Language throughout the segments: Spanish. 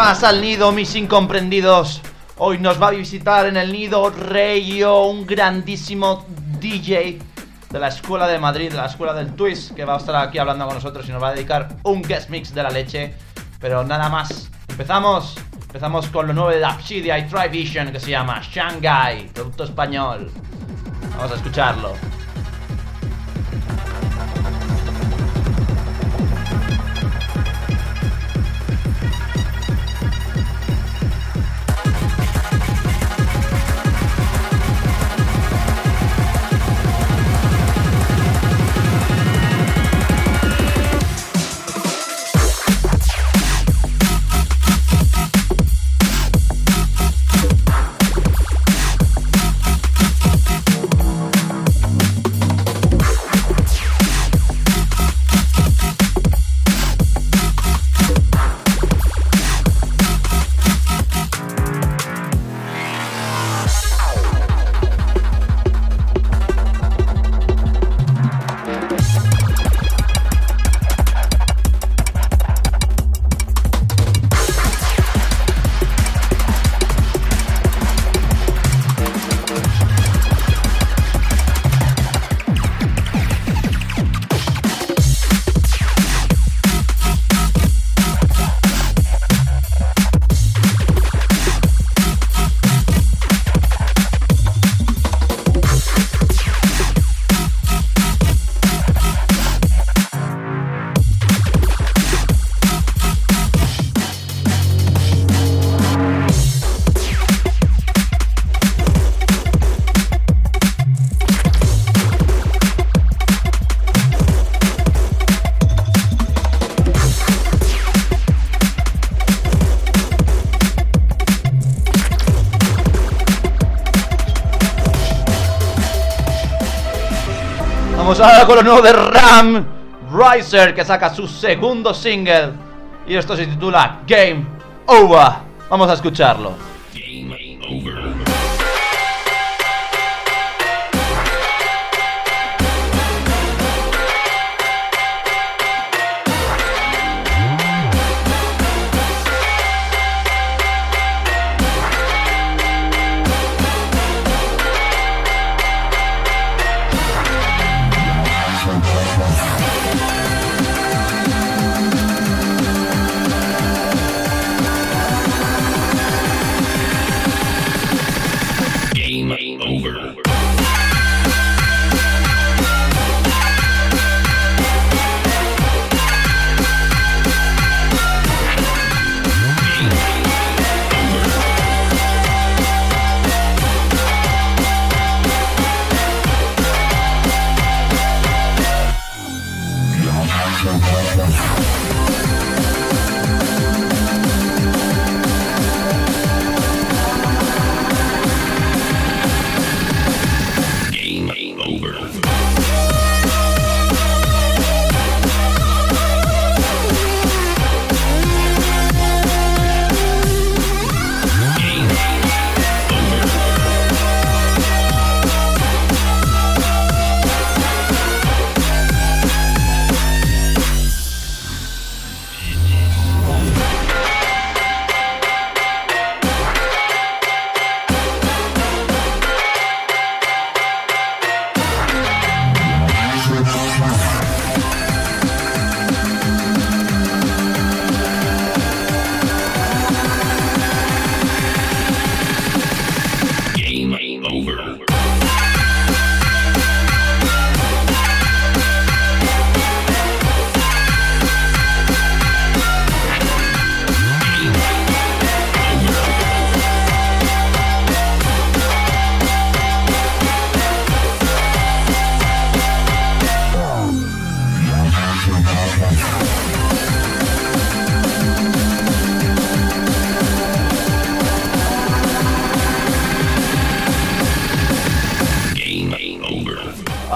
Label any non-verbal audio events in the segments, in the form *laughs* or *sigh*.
Más al nido, mis incomprendidos. Hoy nos va a visitar en el nido Reyo, un grandísimo DJ de la Escuela de Madrid, de la Escuela del Twist, que va a estar aquí hablando con nosotros y nos va a dedicar un guest mix de la leche. Pero nada más, empezamos. Empezamos con lo nuevo de Obsidia y Trivision que se llama Shanghai, producto español. Vamos a escucharlo. Vamos con lo nuevo de Ram Riser que saca su segundo single y esto se titula Game Over. Vamos a escucharlo.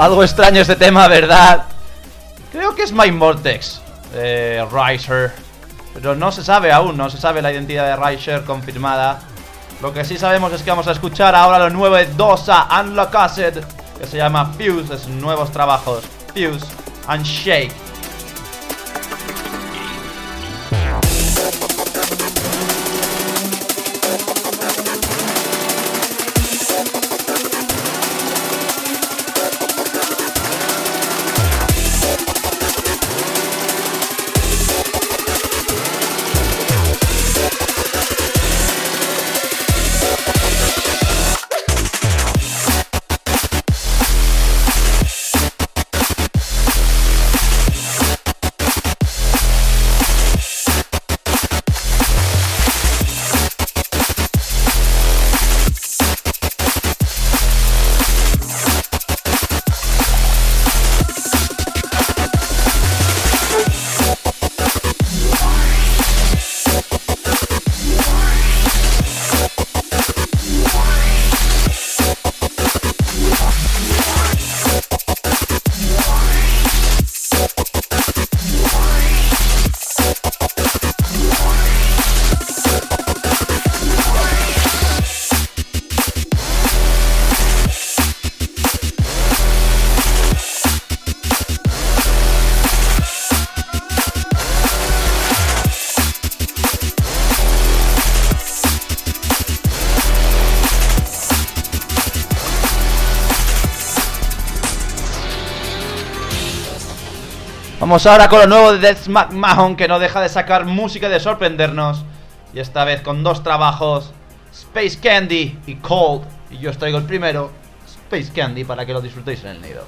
Algo extraño este tema, ¿verdad? Creo que es Mind Vortex. Eh, Riser. Pero no se sabe aún, no se sabe la identidad de Riser confirmada. Lo que sí sabemos es que vamos a escuchar ahora lo nuevo de Dosa and La Cassette, que se llama Fuse, es nuevos trabajos. Fuse and Shake. Vamos ahora con lo nuevo de Death McMahon que no deja de sacar música y de sorprendernos. Y esta vez con dos trabajos, Space Candy y Cold. Y yo os traigo el primero, Space Candy, para que lo disfrutéis en el nido.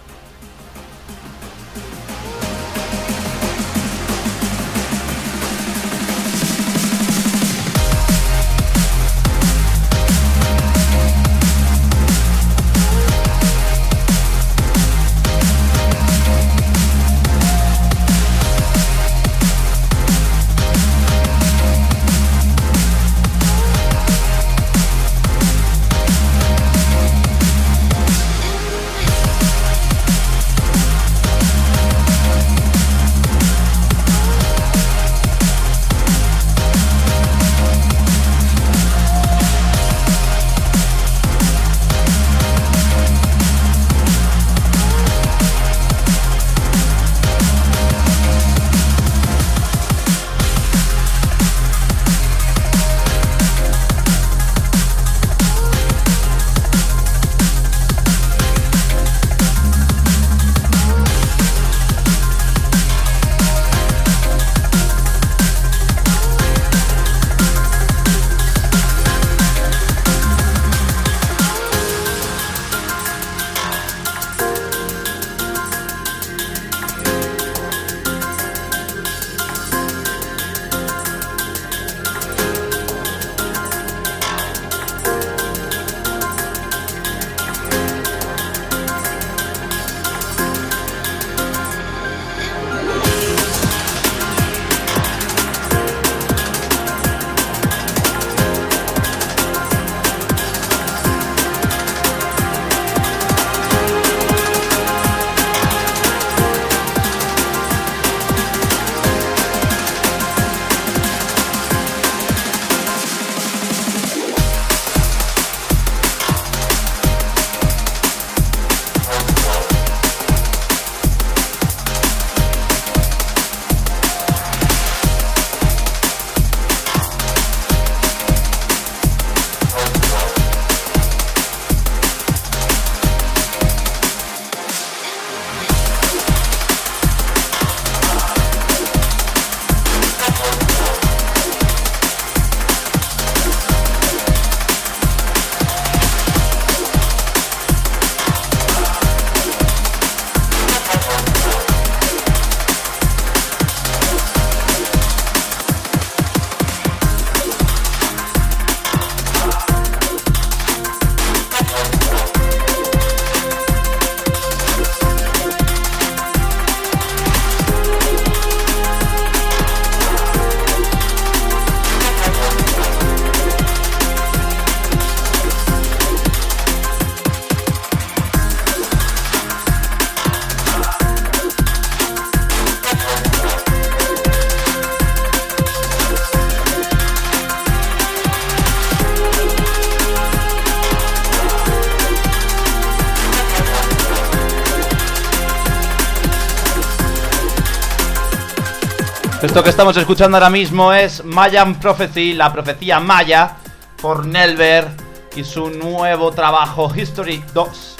Esto que estamos escuchando ahora mismo es Mayan Prophecy, la profecía maya, por Nelver y su nuevo trabajo History 2.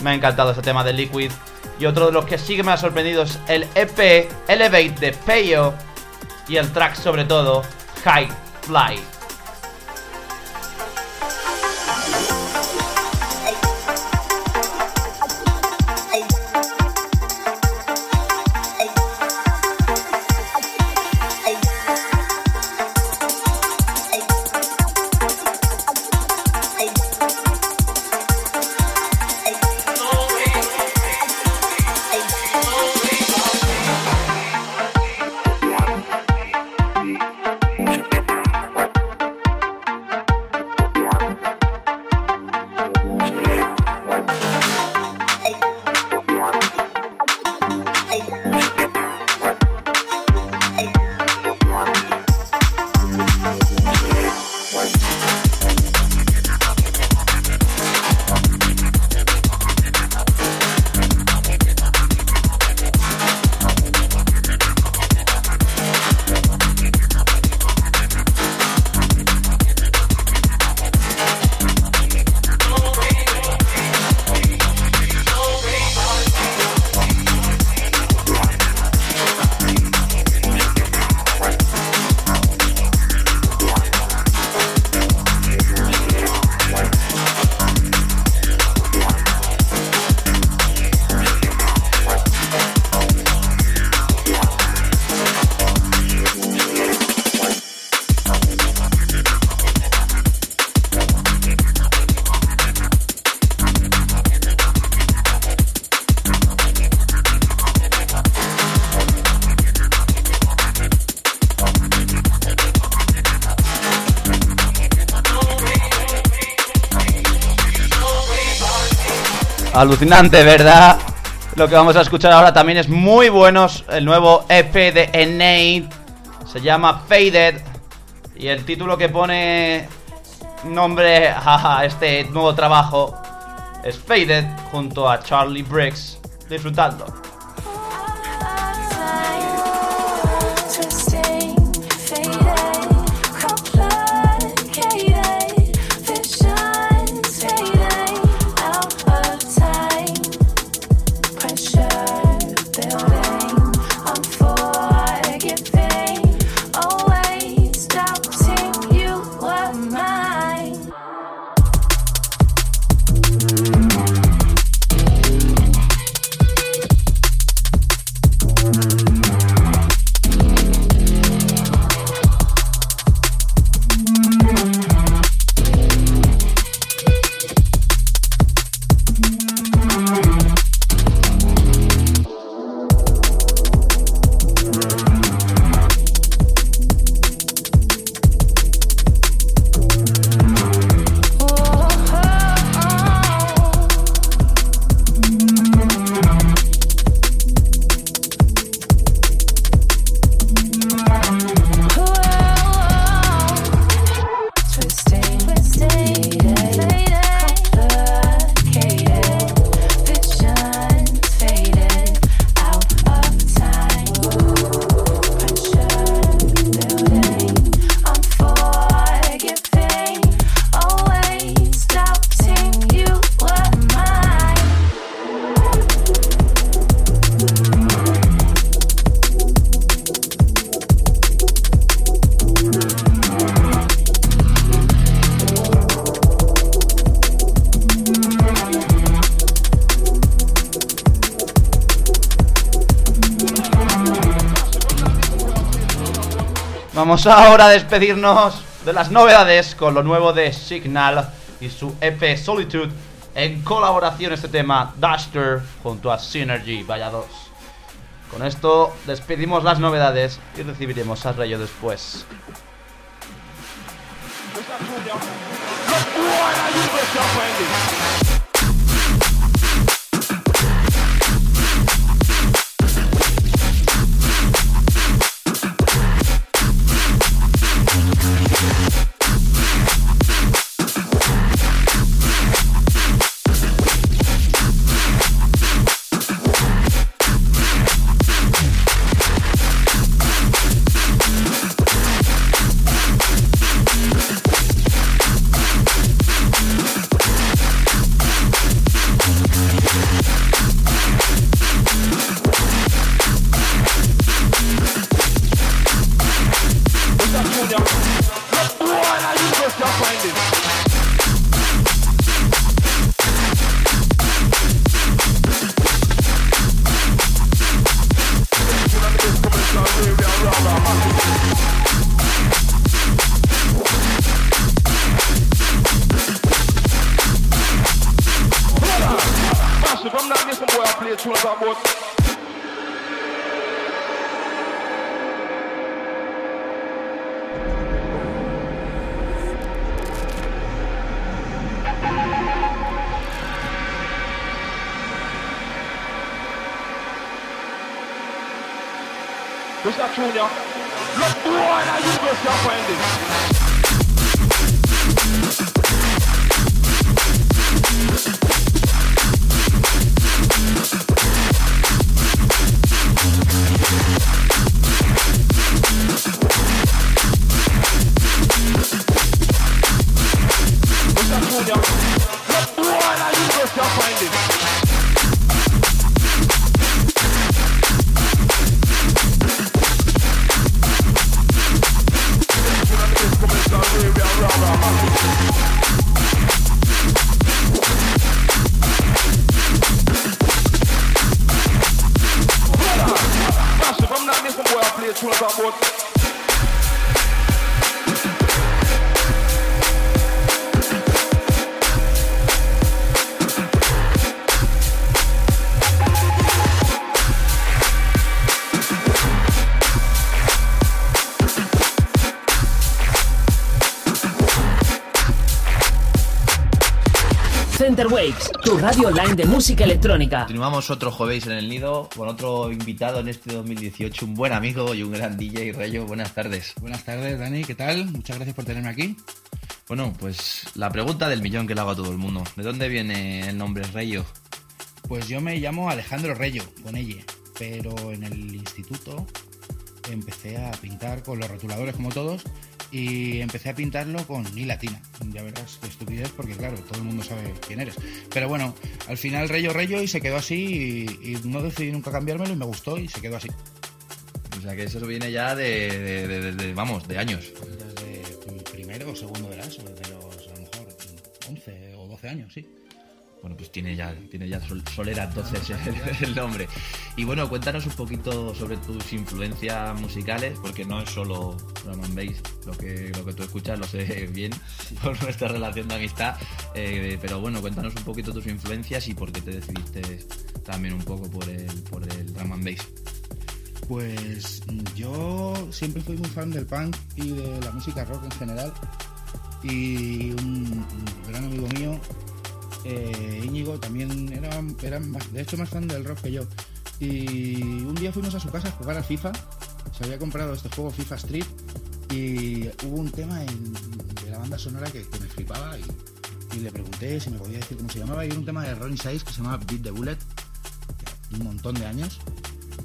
Me ha encantado ese tema de Liquid. Y otro de los que sí que me ha sorprendido es el EP Elevate de Peyo y el track sobre todo High Fly. Alucinante, ¿verdad? Lo que vamos a escuchar ahora también es muy bueno. El nuevo EP de Enate se llama Faded. Y el título que pone nombre *laughs* a este nuevo trabajo es Faded junto a Charlie Briggs. Disfrutando. Vamos ahora a despedirnos de las novedades con lo nuevo de Signal y su EP Solitude en colaboración este tema Duster junto a Synergy, vaya dos. Con esto despedimos las novedades y recibiremos a Rayo después. Radio online de música electrónica. Continuamos otro jueves en el nido con otro invitado en este 2018, un buen amigo y un gran DJ, Rayo. Buenas tardes. Buenas tardes, Dani, ¿qué tal? Muchas gracias por tenerme aquí. Bueno, pues la pregunta del millón que le hago a todo el mundo. ¿De dónde viene el nombre Rayo? Pues yo me llamo Alejandro Rayo, con ella, pero en el instituto empecé a pintar con los rotuladores como todos y empecé a pintarlo con I latina. Ya verás qué estupidez porque claro, todo el mundo sabe quién eres. Pero bueno, al final Reyo Reyo y se quedó así y, no decidí nunca cambiármelo y me gustó y se quedó así. O sea que eso viene ya de, vamos, de años. Desde primero o segundo de la ESO, desde los a lo mejor 11 o 12 años, sí. Bueno, pues tiene ya, tiene ya Solera entonces *laughs* el, nombre. Y bueno, cuéntanos un poquito sobre tus influencias musicales, porque no es solo drum and bass, lo que, lo que tú escuchas, lo sé *laughs* bien por nuestra relación de amistad. Eh, pero bueno, cuéntanos un poquito tus influencias y por qué te decidiste también un poco por el, por el drum and bass. Pues yo siempre fui muy fan del punk y de la música rock en general. Y un gran amigo mío eh, Íñigo también era, era de hecho más fan del rock que yo. Y un día fuimos a su casa a jugar al FIFA. Se había comprado este juego FIFA Street y hubo un tema de la banda sonora que, me flipaba y, le pregunté si me podía decir cómo se llamaba y era un tema de Ronnie Size que se llamaba Beat the Bullet, un montón de años.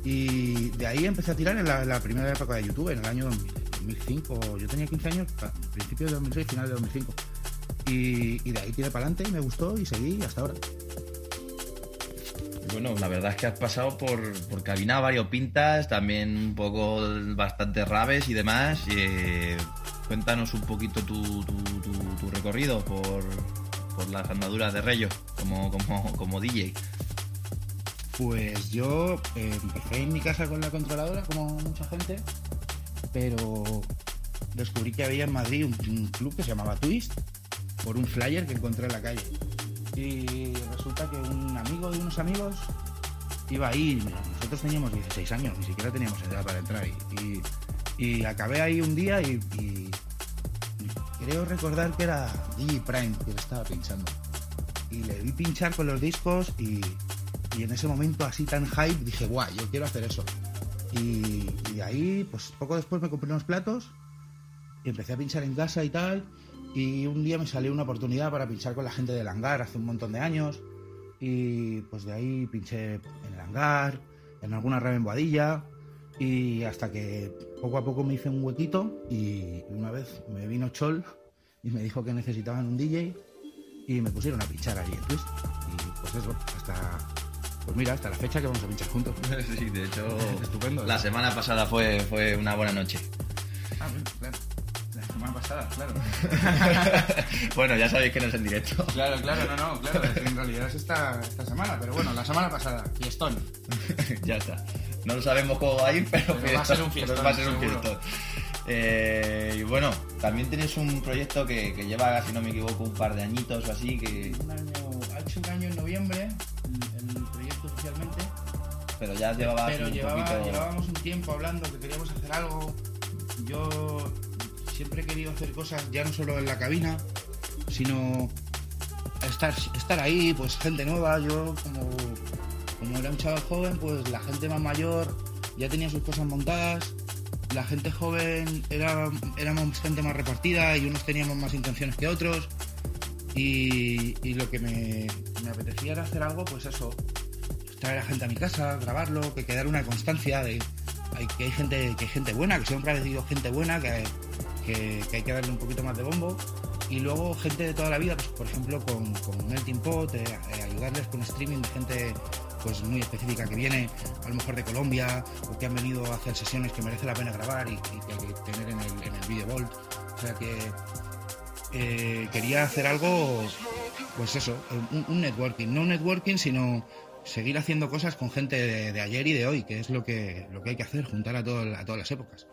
Y de ahí empecé a tirar en la, primera época de YouTube, en el año 2005. Yo tenía 15 años, principio de 2006, final de 2005. Y, de ahí tiré para adelante y me gustó y seguí hasta ahora. Bueno, la verdad es que has pasado por, por cabina variopintas, también un poco bastante rabes y demás. Eh, cuéntanos un poquito tu, recorrido por, las andaduras de Reyo como, como, DJ. Pues yo eh, empecé en mi casa con la controladora, como mucha gente, pero descubrí que había en Madrid un club que se llamaba Twist, por un flyer que encontré en la calle. Y resulta que un amigo de unos amigos iba ahí, nosotros teníamos 16 años, ni siquiera teníamos edad para entrar. Y, y, acabé ahí un día y, creo recordar que era DJ Prime que le estaba pinchando. Y le vi pinchar con los discos y, en ese momento así tan hype dije, guay, yo quiero hacer eso. Y ahí, pues poco después me compré unos platos y empecé a pinchar en casa y tal. Y un día me salió una oportunidad para pinchar con la gente del hangar hace un montón de años. Y pues de ahí pinché en el hangar, en alguna Boadilla. Y hasta que poco a poco me hice un huequito. Y una vez me vino Chol y me dijo que necesitaban un DJ. Y me pusieron a pinchar allí en Twist. Y pues eso, hasta. Pues mira, hasta la fecha que vamos a pinchar juntos. *laughs* Sí, de hecho. Estupendo. La semana pasada fue, fue una buena noche. Ah, claro semana pasada, claro. *laughs* bueno, ya sabéis que no es en directo. Claro, claro, no, no, claro. En realidad es esta, esta semana, pero bueno, la semana pasada, fiestón. *laughs* ya está. No lo sabemos cómo va a ir, pero, va a ser un fiestón. Va a ser un fiestón. Eh, y bueno, también tienes un proyecto que, que, lleva, si no me equivoco, un par de añitos o así. Que... Un año, ha hecho un año en noviembre el, proyecto oficialmente. Pero ya llevaba Pero llevábamos un tiempo hablando que queríamos hacer algo. Yo siempre he querido hacer cosas ya no solo en la cabina, sino estar, estar ahí, pues gente nueva. Yo como, como era un chaval joven, pues la gente más mayor ya tenía sus cosas montadas, la gente joven era, éramos gente más repartida y unos teníamos más intenciones que otros. Y, lo que me, me apetecía era hacer algo, pues eso, traer a gente a mi casa, grabarlo, que quedara una constancia de hay, que hay gente que hay gente buena, que siempre ha gente buena, que, que, hay que darle un poquito más de bombo. Y luego gente de toda la vida, pues, por ejemplo, con, con Melting Pot, eh, eh, ayudarles con streaming de gente pues muy específica que viene a lo mejor de Colombia o que han venido a hacer sesiones que merece la pena grabar y, que hay que tener en el, Video Vault. O sea que eh, quería hacer algo, pues eso, un, networking. No un networking, sino seguir haciendo cosas con gente de, de ayer y de hoy, que es lo que, lo que hay que hacer, juntar a, todo, a todas las épocas.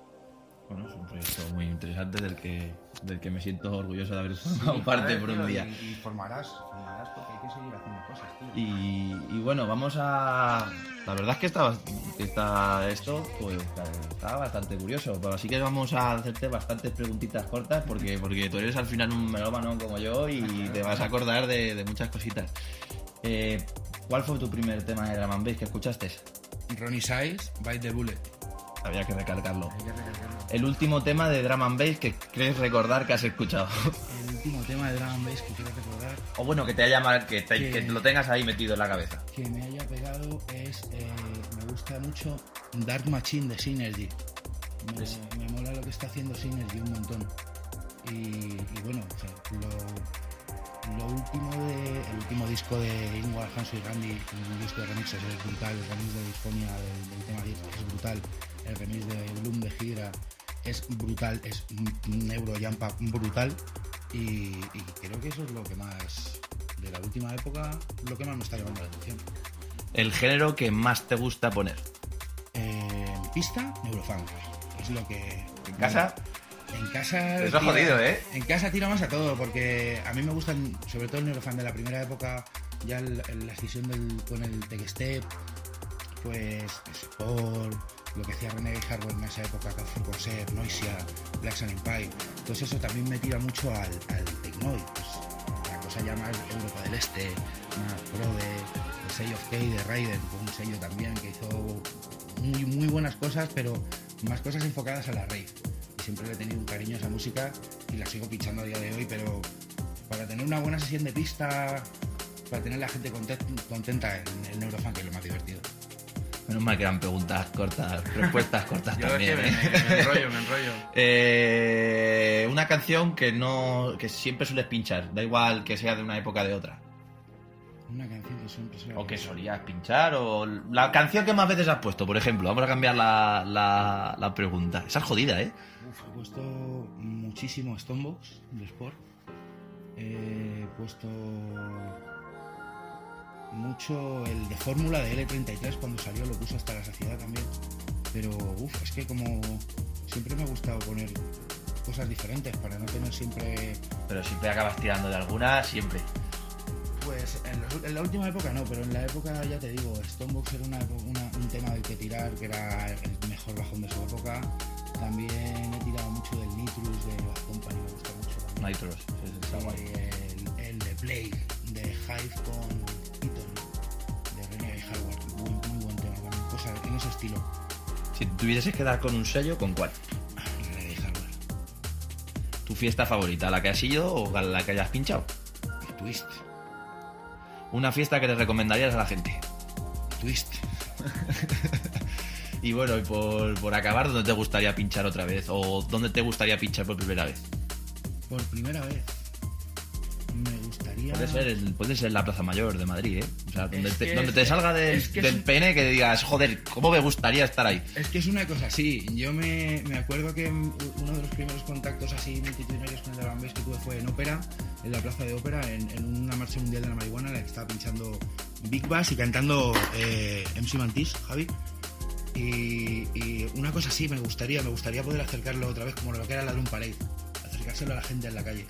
Bueno, es un proyecto muy interesante del que, del que me siento orgulloso de haber formado parte por un día. Y, y formarás, formarás porque hay que seguir haciendo cosas, tío. Y, y bueno, vamos a. La verdad es que está, está esto, pues está bastante curioso. Pero así que vamos a hacerte bastantes preguntitas cortas porque, porque tú eres al final un melómano como yo y *laughs* te vas a acordar de, de muchas cositas. Eh, ¿Cuál fue tu primer tema de Drum and Bass que escuchaste? Ronnie Size, Bite the Bullet. Había que recalcarlo. Hay que recalcarlo. El último tema de Drum and Bass que crees recordar que has escuchado. El último tema de Drum and Bass que quiero recordar o bueno, que te haya mal, que, te- Que- que lo tengas ahí metido en la cabeza. que me haya pegado es, eh, me gusta mucho Dark Machine de Synergy. Me, mola lo que está haciendo Synergy un montón. Y, y bueno, o sea, lo, lo último de, el último disco de Ingvar Hanso y Randy, un disco de remixes es brutal, el remix de Disconia del, del tema 10 es brutal, el remix de Bloom de Hydra es brutal, es un up brutal y, y creo que eso es lo que más de la última época lo que más me está llamando la atención. El género que más te gusta poner. Eh, en pista, Neurofunk. Es lo que. ¿En casa? En casa. Eso es jodido, ¿eh? En casa tiro más a todo, porque a mí me gustan, sobre todo el Neurofunk de la primera época, ya el- el- la escisión del, con el Tech Step, pues. Sport, lo que hacía Renegade Hardware en esa época, Café Concept, Noisia, Black Sun Empire. Entonces eso también me tira mucho al, al Tecnoid, pues la cosa ya más Europa del Este, más Prode, el sello of K de Raiden, un sello también que hizo muy, muy buenas cosas, pero más cosas enfocadas a la rave. Y siempre le he tenido un cariño a esa música y la sigo pinchando a día de hoy, pero para tener una buena sesión de pista, para tener la gente conte- contenta en el Neurofunk, que es lo más divertido. Menos mal que eran preguntas cortas, respuestas cortas Yo es también. que me, ¿eh? me- me enrollo, me enrollo. *laughs* Eh, una canción que no que siempre sueles pinchar, da igual que sea de una época o de otra. Una canción que siempre se O que solías pinchar, o la canción que más veces has puesto, por ejemplo. Vamos a cambiar la, la, la pregunta. Esa es jodida, ¿eh? Uf, he puesto muchísimo Stonebox de Sport. He puesto mucho el de fórmula de L33 cuando salió, lo puse hasta la saciedad también. Pero uff, es que como siempre me ha gustado poner cosas diferentes para no tener siempre. Pero siempre acabas tirando de alguna, siempre. Pues en, los- en la última época no, pero en la época ya te digo, Stonebox era una, una- un tema del que tirar, que era el mejor bajón de su época. También he tirado mucho del Nitrus de Bad Company, me gusta mucho. también. Sí, sí, el, el de Play de Hive con Estilo. Si tuvieses que dar con un sello, ¿con cuál? Hardware. ¿Tu fiesta favorita? ¿La que has ido o la que hayas pinchado? Twist. Una fiesta que le recomendarías a la gente. Twist. *laughs* Y bueno, y por, por acabar, ¿dónde te gustaría pinchar otra vez? ¿O dónde te gustaría pinchar por primera vez? Por primera vez. Me gustaría. Puede ser, el- puede ser la Plaza Mayor de Madrid, ¿eh? O sea, donde Es te, donde es- te salga del, es que es del un- pene que digas, joder, ¿cómo me gustaría estar ahí? Es que es una cosa así. Yo me, me acuerdo que uno de los primeros contactos así multitudinarios con el bass que tuve fue en ópera, en la plaza de ópera, en, en una marcha mundial de la marihuana en la que estaba pinchando Big Bass y cantando eh, MC Mantis, Javi. Y, y una cosa así me gustaría, me gustaría poder acercarlo otra vez como lo que era la Drum Parade, acercárselo a la gente en la calle.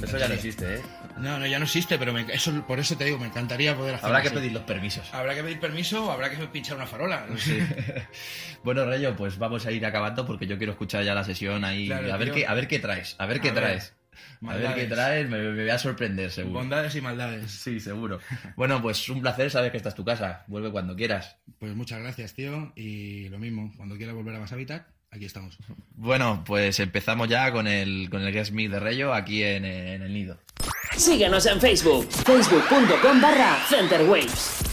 Eso ya no existe, ¿eh? No, no, ya no existe, pero me- eso, por eso te digo, me encantaría poder hacerlo. Habrá que así. pedir los permisos. Habrá que pedir permiso o habrá que pinchar una farola. *laughs* no sé. bueno, Rayo, pues vamos a ir acabando porque yo quiero escuchar ya la sesión ahí. Claro, a, ver qué, a ver qué traes, a ver qué A ver. traes. A ver qué traes, me, me voy a sorprender, seguro. Bondades y maldades. Sí, seguro. Bueno, pues un placer, sabes que esta es tu casa. Vuelve cuando quieras. Pues muchas gracias, tío. Y lo mismo, cuando quieras volver a Más Habitat, aquí estamos. Bueno, pues empezamos ya con el, con el Guest de Rayo aquí en, en el nido. Síguenos en Facebook, facebook.com barra Centerwaves.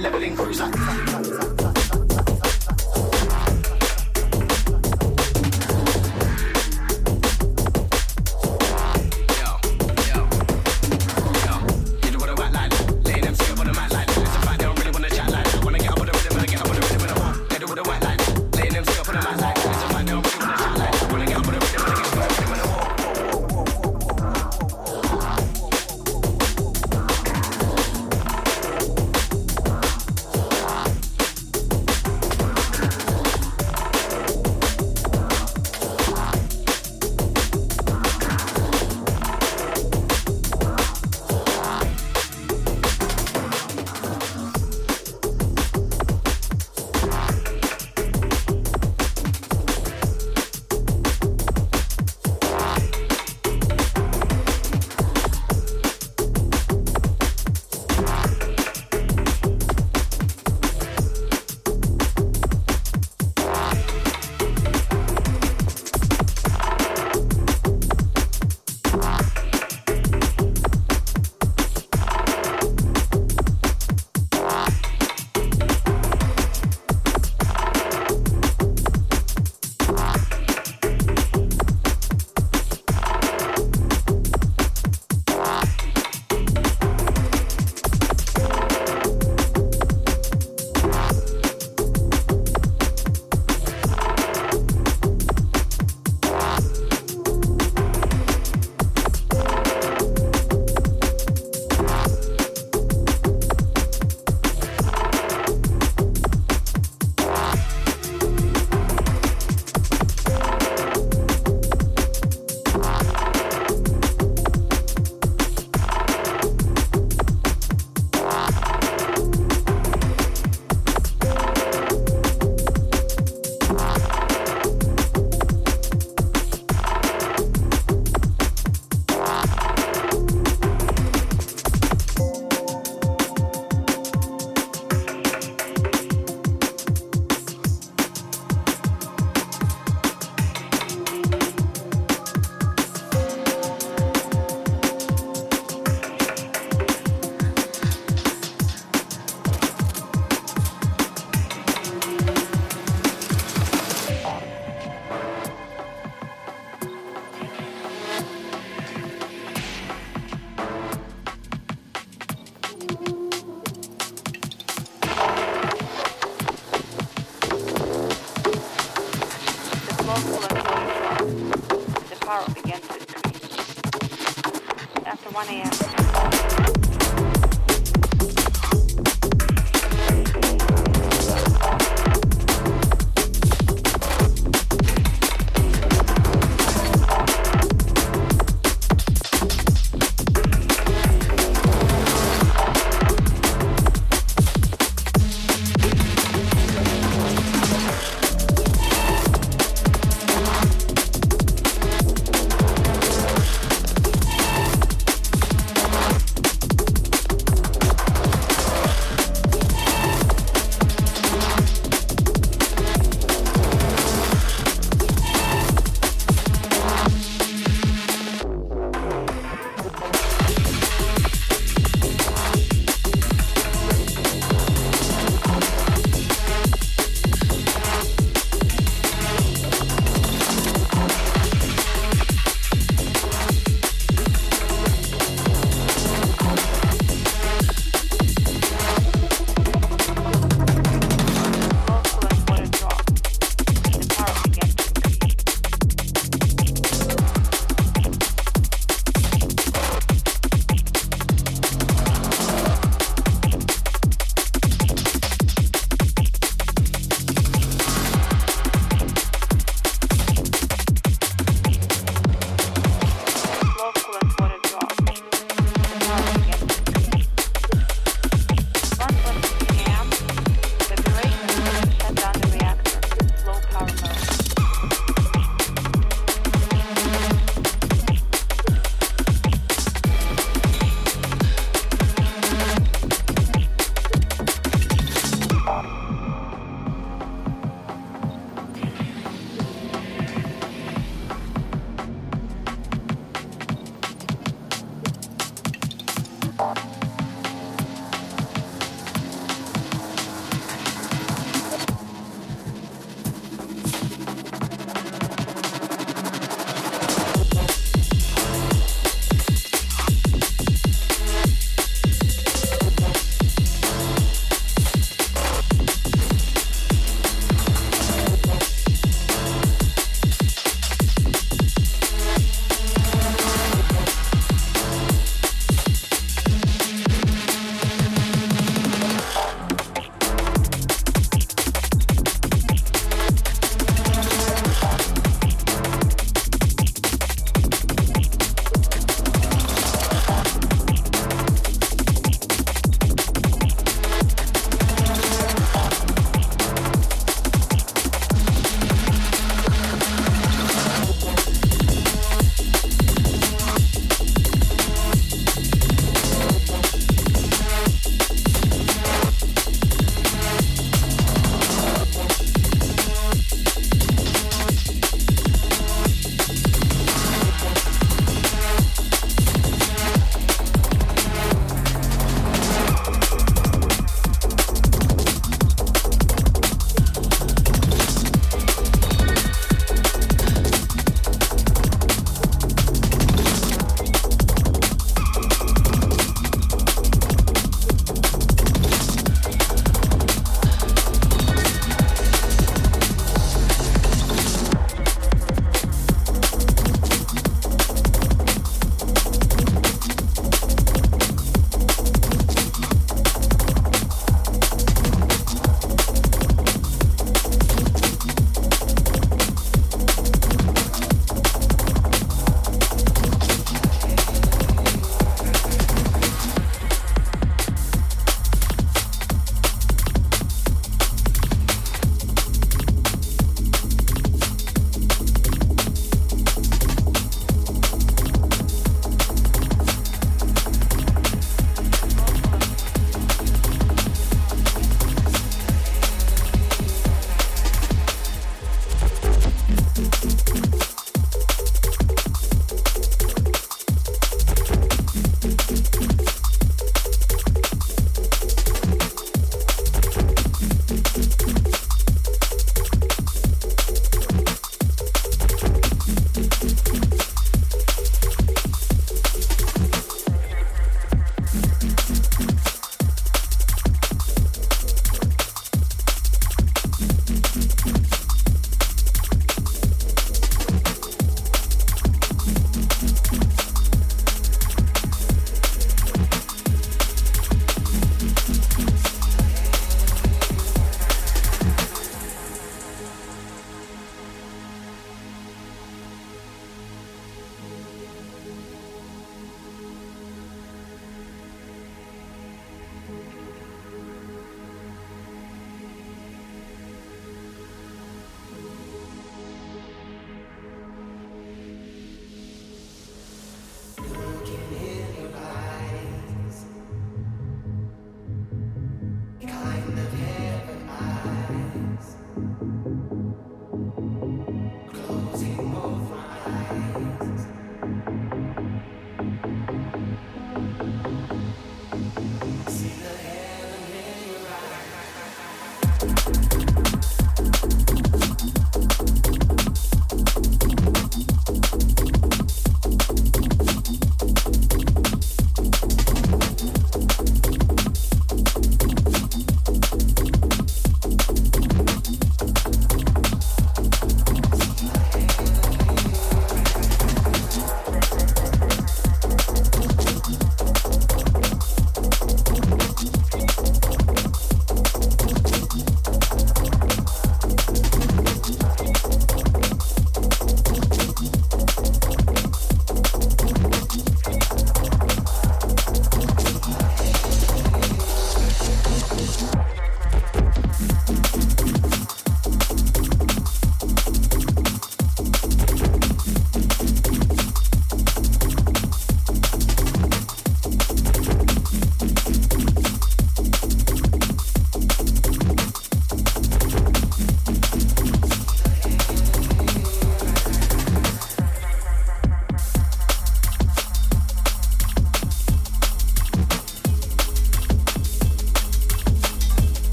leveling cruiser.